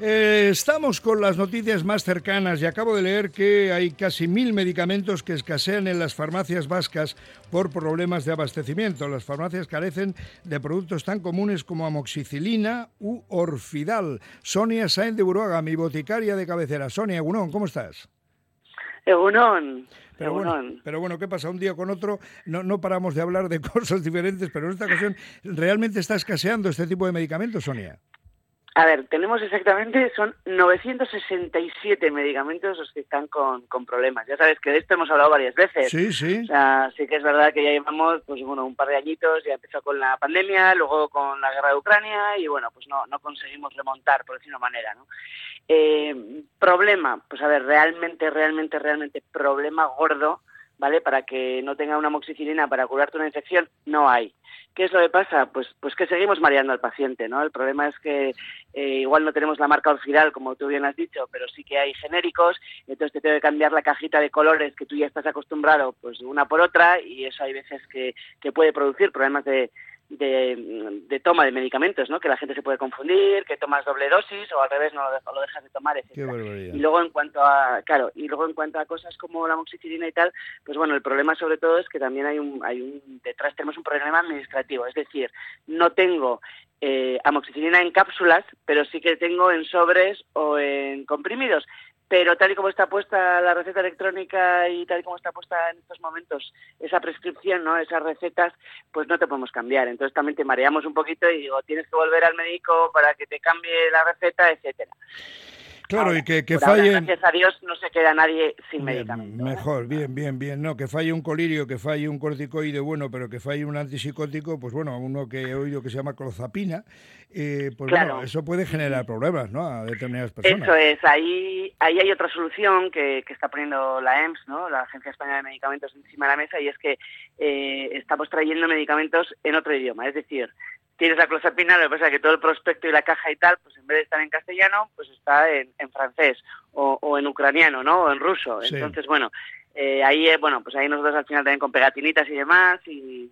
Eh, estamos con las noticias más cercanas y acabo de leer que hay casi mil medicamentos que escasean en las farmacias vascas por problemas de abastecimiento. Las farmacias carecen de productos tan comunes como amoxicilina u orfidal. Sonia Sainz de Buruaga, mi boticaria de cabecera. Sonia Egunón, ¿cómo estás? Egunón. Pero bueno, pero bueno, ¿qué pasa? Un día con otro no, no paramos de hablar de cosas diferentes, pero en esta ocasión realmente está escaseando este tipo de medicamentos, Sonia. A ver, tenemos exactamente, son 967 medicamentos los que están con, con, problemas. Ya sabes que de esto hemos hablado varias veces. Sí, sí. O sea, sí que es verdad que ya llevamos, pues bueno, un par de añitos, ya empezó con la pandemia, luego con la guerra de Ucrania y bueno, pues no, no conseguimos remontar, por decirlo de una manera, ¿no? Eh, problema, pues a ver, realmente, realmente, realmente, problema gordo, ¿vale? Para que no tenga una amoxicilina para curarte una infección, no hay. ¿Qué es lo que pasa? Pues, pues que seguimos mareando al paciente, ¿no? El problema es que eh, igual no tenemos la marca Orfidal, como tú bien has dicho, pero sí que hay genéricos, entonces te tengo que cambiar la cajita de colores que tú ya estás acostumbrado, pues una por otra, y eso hay veces que, que puede producir problemas de, de, toma de medicamentos, ¿no? Que la gente se puede confundir, que tomas doble dosis o al revés no lo, dejas de tomar, etc. Y luego en cuanto a, claro, y luego en cuanto a cosas como la amoxicilina y tal, pues bueno, el problema sobre todo es que también hay un, hay un detrás tenemos un problema administrativo, es decir, no tengo eh, amoxicilina en cápsulas, pero sí que tengo en sobres o en comprimidos pero tal y como está puesta la receta electrónica y tal y como está puesta en estos momentos esa prescripción, ¿no? esas recetas, pues no te podemos cambiar. Entonces también te mareamos un poquito y digo, tienes que volver al médico para que te cambie la receta, etcétera. Claro, y que, que falle... gracias a Dios no se queda nadie sin medicamento. ¿eh? Mejor, bien, bien, bien. No, que falle un colirio, que falle un corticoide, bueno, pero que falle un antipsicótico, pues bueno, uno que he oído que se llama clozapina, eh, pues bueno, eso puede generar problemas, ¿no? A determinadas personas. Eso es, ahí, ahí hay otra solución que, que está poniendo la EMS, ¿no? La Agencia Española de Medicamentos encima de la mesa, y es que eh, estamos trayendo medicamentos en otro idioma, es decir, tienes la clozapina, lo que pasa es que todo el prospecto y la caja y tal, pues en vez de estar en castellano, pues está en, en francés o, o, en ucraniano, ¿no? O en ruso. Sí. Entonces, bueno, eh, ahí, eh, bueno, pues ahí nosotros al final también con pegatinitas y demás y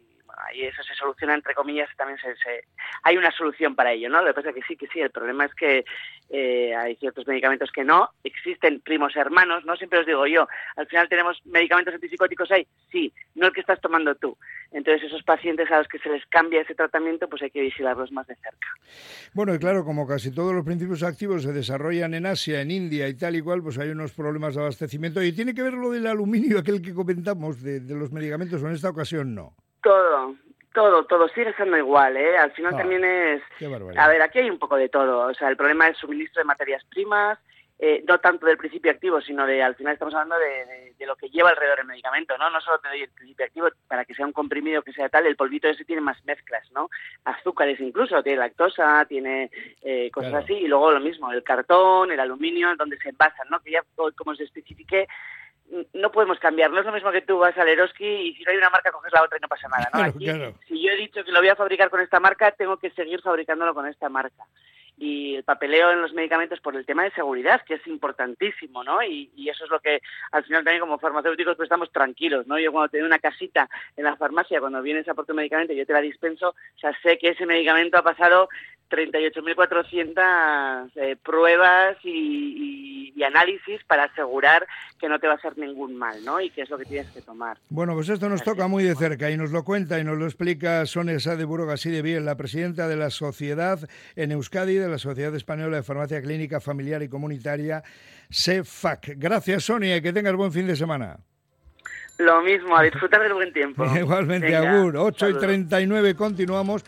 y eso se soluciona entre comillas también se, se, hay una solución para ello no lo que pasa es que sí que sí el problema es que eh, hay ciertos medicamentos que no existen primos hermanos no siempre os digo yo al final tenemos medicamentos antipsicóticos hay sí no el que estás tomando tú entonces esos pacientes a los que se les cambia ese tratamiento pues hay que vigilarlos más de cerca bueno y claro como casi todos los principios activos se desarrollan en Asia en India y tal y cual pues hay unos problemas de abastecimiento y tiene que ver lo del aluminio aquel que comentamos de, de los medicamentos o en esta ocasión no todo, todo, todo sigue siendo igual, ¿eh? Al final Ah, también es... qué. A ver, aquí hay un poco de todo. O sea, el problema es suministro de materias primas, eh, no tanto del principio activo, sino de, al final estamos hablando de, de, de, lo que lleva alrededor el medicamento, ¿no? No solo te doy el principio activo para que sea un comprimido que sea tal, el polvito ese tiene más mezclas, ¿no? Azúcares incluso, tiene lactosa, tiene eh, cosas Claro. así, y luego lo mismo, el cartón, el aluminio, donde se envasan, ¿no? Que ya, como os especifiqué, no podemos cambiar. No es lo mismo que tú vas al Eroski y si no hay una marca coges la otra y no pasa nada. ¿no? Claro, Aquí, claro. Si yo he dicho que lo voy a fabricar con esta marca, tengo que seguir fabricándolo con esta marca. Y el papeleo en los medicamentos por el tema de seguridad, que es importantísimo, ¿no? Y, y eso es lo que al final también como farmacéuticos pues estamos tranquilos, ¿no? Yo cuando tengo una casita en la farmacia, cuando vienes a por tu medicamento yo te la dispenso, o sea, sé que ese medicamento ha pasado 38.400 eh, pruebas y, y, y, análisis para asegurar que no te va a hacer ningún mal, ¿no? Y que es lo que tienes que tomar. Bueno, pues esto nos toca muy de cerca y nos lo cuenta y nos lo explica Sonia así de bien, la presidenta de la Sociedad en Euskadi, de la Sociedad Española de Farmacia Clínica Familiar y Comunitaria, SEFAC. Gracias, Sonia, y que tengas buen fin de semana. Lo mismo, a disfrutar del buen tiempo. Igualmente, Venga, Agur, 8 y saludos. 39, continuamos.